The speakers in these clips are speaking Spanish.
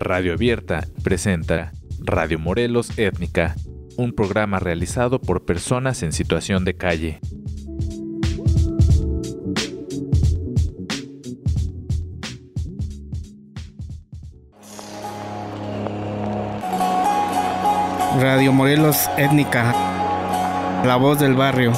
Radio Abierta presenta Radio Morelos Étnica, un programa realizado por personas en situación de calle. Radio Morelos Étnica, la voz del barrio.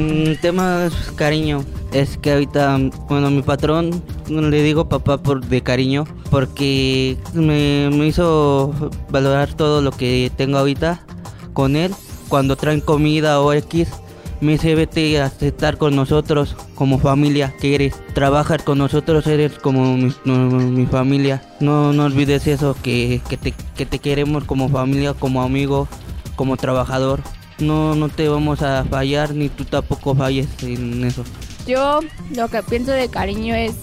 Mm, tema es cariño. Es que ahorita, bueno, mi patrón le digo papá por de cariño porque me, hizo valorar todo lo que tengo ahorita con él. Cuando traen comida o X, me dice vete a estar con nosotros como familia que eres. Trabajar con nosotros, eres como mi, mi familia. No, no olvides eso, que, que, te, que te queremos como familia, como amigo, como trabajador. No, no te vamos a fallar, ni tú tampoco falles en eso. Yo lo que pienso de cariño es,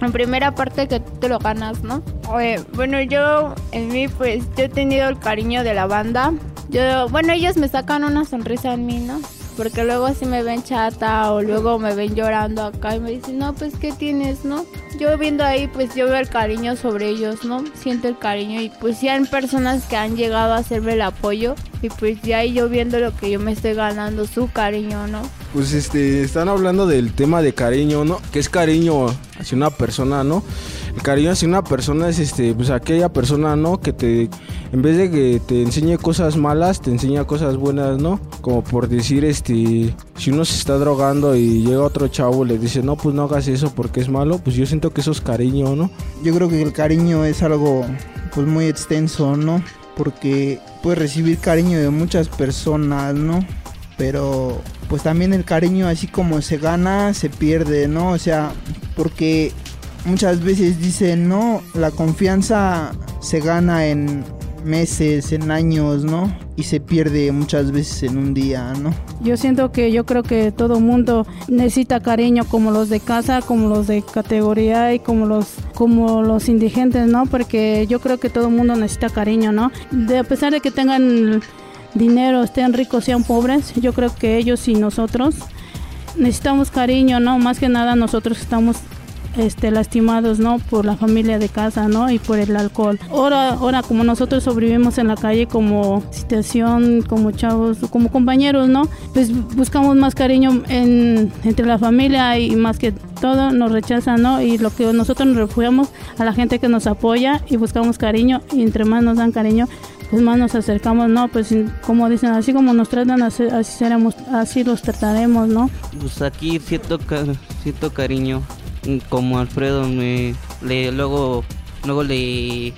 en primera parte que tú te lo ganas, ¿no? Oye, bueno, yo en mí pues yo he tenido el cariño de la banda. Yo, bueno, ellos me sacan una sonrisa en mí, ¿no? Porque luego si me ven chata o luego me ven llorando acá y me dicen, no, pues ¿qué tienes, no? Yo viendo ahí, pues yo veo el cariño sobre ellos, ¿no? Siento el cariño y pues ya hay personas que han llegado a hacerme el apoyo y pues ya ahí yo viendo lo que yo me estoy ganando, su cariño, ¿no? Pues este, están hablando del tema de cariño, ¿no? ¿Qué es cariño hacia una persona, no? El cariño hacia una persona es este, pues aquella persona, ¿no? Que te, en vez de que te enseñe cosas malas, te enseña cosas buenas, ¿no? Como por decir, este, si uno se está drogando y llega otro chavo y le dice, no, pues no hagas eso porque es malo, pues yo siento que eso es cariño, ¿no? Yo creo que el cariño es algo pues muy extenso, ¿no? Porque puedes recibir cariño de muchas personas, ¿no? Pero pues también el cariño así como se gana, se pierde, ¿no? O sea, porque muchas veces dicen, no, la confianza se gana en meses, en años, ¿no? Y se pierde muchas veces en un día, ¿no? Yo siento que yo creo que todo mundo necesita cariño como los de casa, como los de categoría y como los como los indigentes, ¿no? Porque yo creo que todo mundo necesita cariño, ¿no? De, a pesar de que tengan dinero, estén ricos, sean pobres, yo creo que ellos y nosotros necesitamos cariño, ¿no? Más que nada nosotros estamos este, lastimados, ¿no? Por la familia de casa, ¿no? Y por el alcohol. Ahora, ahora como nosotros sobrevivimos en la calle como situación, como chavos, como compañeros, ¿no? Pues buscamos más cariño en, entre la familia y más que todo nos rechazan, ¿no? Y lo que nosotros nos refugiamos a la gente que nos apoya y buscamos cariño y entre más nos dan cariño, pues más nos acercamos, ¿no? Pues como dicen, así como nos tratan, así, así seremos, así los trataremos, ¿no? Pues aquí siento, siento cariño. Como Alfredo me le luego luego le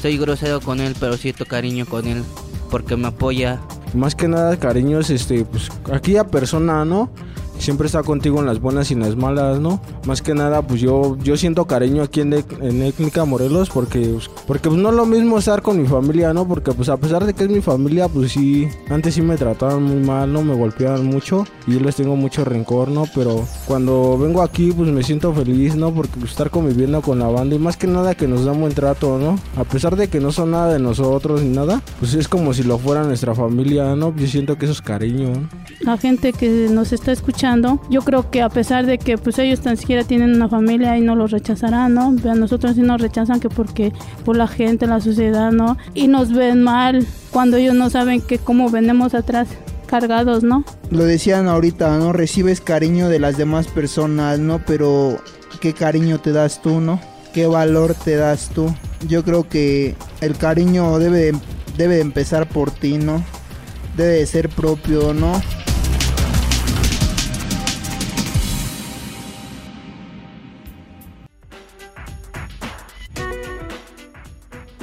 soy grosero con él, pero siento cariño con él porque me apoya. Más que nada, cariño es este, pues aquella persona, ¿no? Siempre está contigo en las buenas y en las malas, ¿no? Más que nada, pues yo, yo siento cariño aquí en, en Étnica Morelos porque, pues, porque pues no es lo mismo estar con mi familia, ¿no? Porque pues a pesar de que es mi familia, pues sí, antes sí me trataban muy mal, ¿no? Me golpeaban mucho y yo les tengo mucho rencor, ¿no? Pero cuando vengo aquí, pues me siento feliz, ¿no? Porque pues, estar conviviendo con la banda y más que nada que nos da buen trato, ¿no? A pesar de que no son nada de nosotros ni nada, pues es como si lo fuera nuestra familia, ¿no? Yo siento que eso es cariño, ¿no? la gente que nos está escuchando, yo creo que a pesar de que pues ellos tan siquiera tienen una familia y no los rechazarán, ¿no? A nosotros sí nos rechazan que porque por la gente, la sociedad, ¿no? Y nos ven mal cuando ellos no saben que cómo venimos atrás cargados, ¿no? Lo decían ahorita, ¿no? Recibes cariño de las demás personas, ¿no? Pero ¿qué cariño te das tú, ¿no? ¿Qué valor te das tú? Yo creo que el cariño debe, debe de empezar por ti, ¿no? Debe de ser propio, ¿no?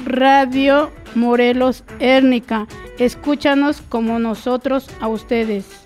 Radio Morelos Érnica. Escúchanos como nosotros a ustedes.